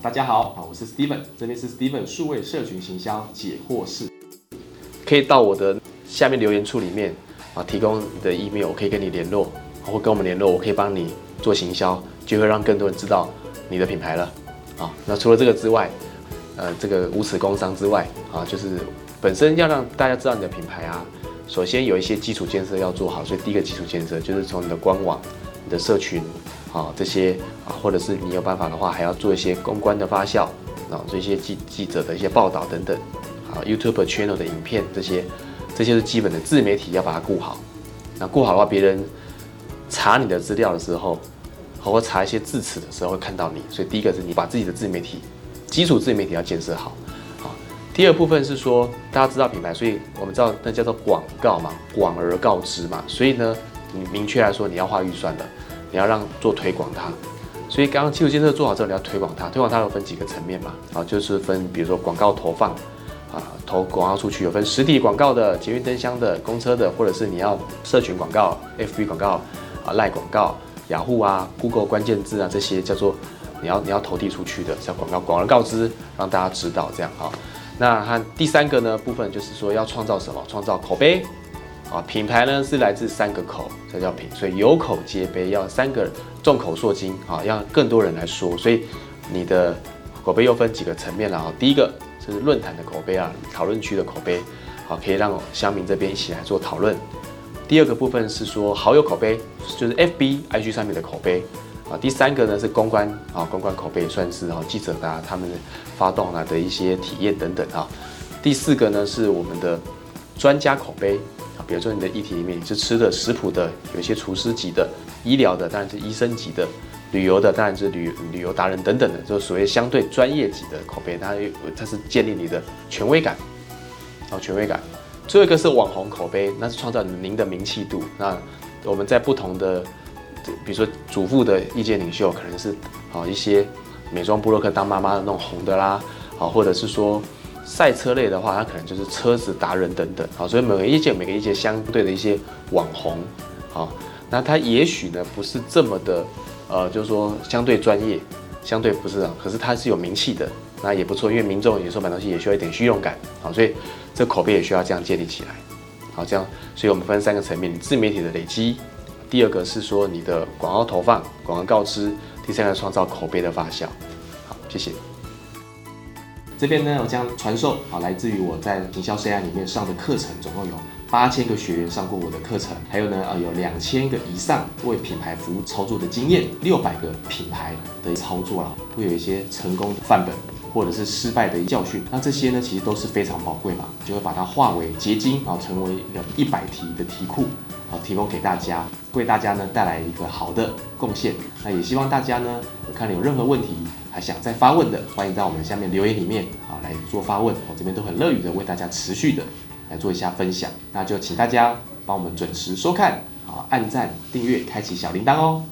大家好，啊，我是 Steven，这边是 Steven 数位社群行销解惑室，可以到我的下面留言处里面啊，提供你的 email，我可以跟你联络，或跟我们联络，我可以帮你做行销，就会让更多人知道你的品牌了。啊，那除了这个之外，呃，这个无耻工商之外，啊，就是本身要让大家知道你的品牌啊，首先有一些基础建设要做好，所以第一个基础建设就是从你的官网、的社群。啊，这些啊，或者是你有办法的话，还要做一些公关的发酵，啊，做一些记记者的一些报道等等，啊，YouTube channel 的影片这些，这些是基本的自媒体要把它顾好。那顾好的话，别人查你的资料的时候，或查一些字词的时候会看到你。所以第一个是你把自己的自媒体基础自媒体要建设好。啊，第二部分是说大家知道品牌，所以我们知道那叫做广告嘛，广而告之嘛。所以呢，你明确来说你要花预算的。你要让做推广它，所以刚刚基础建设做好之后，你要推广它。推广它有分几个层面嘛？啊，就是分比如说广告投放，啊，投广告出去有分实体广告的、捷运灯箱的、公车的，或者是你要社群广告、FB 广告、啊赖广告、雅虎啊、Google 关键字啊这些叫做你要你要投递出去的叫广告，广而告之，让大家知道这样啊。那它第三个呢部分就是说要创造什么？创造口碑。啊，品牌呢是来自三个口，才叫品，所以有口皆碑，要三个众口铄金啊，让更多人来说。所以你的口碑又分几个层面了啊。第一个是论坛的口碑啊，讨论区的口碑，好，可以让乡民这边一起来做讨论。第二个部分是说好友口碑，就是 FB、IG 上面的口碑啊。第三个呢是公关啊，公关口碑也算是啊，记者啊他们发动啊的一些体验等等啊。第四个呢是我们的专家口碑。比如说你的议题里面，你是吃的、食谱的，有一些厨师级的、医疗的，当然是医生级的；旅游的，当然是旅旅游达人等等的，就是所谓相对专业级的口碑。它它是建立你的权威感，哦，权威感。最后一个是网红口碑，那是创造您的名气度。那我们在不同的，比如说主妇的意见领袖，可能是啊一些美妆布洛克当妈妈的那种红的啦，啊，或者是说。赛车类的话，它可能就是车子达人等等，好，所以每个业界每个业界相对的一些网红，好，那他也许呢不是这么的，呃，就是说相对专业，相对不是啊，可是他是有名气的，那也不错，因为民众有时候买东西也需要一点虚荣感，好，所以这口碑也需要这样建立起来，好，这样，所以我们分三个层面，自媒体的累积，第二个是说你的广告投放、广告告知，第三个创造口碑的发酵，好，谢谢。这边呢，我将传授啊，来自于我在营销生涯里面上的课程，总共有八千个学员上过我的课程，还有呢，呃，有两千个以上为品牌服务操作的经验，六百个品牌的操作啦，会有一些成功的范本，或者是失败的教训。那这些呢，其实都是非常宝贵嘛，就会把它化为结晶，然后成为一个一百题的题库，啊，提供给大家，为大家呢带来一个好的贡献。那也希望大家呢，看了有任何问题。想再发问的，欢迎在我们下面留言里面啊来做发问，我这边都很乐于的为大家持续的来做一下分享。那就请大家帮我们准时收看啊，按赞、订阅、开启小铃铛哦。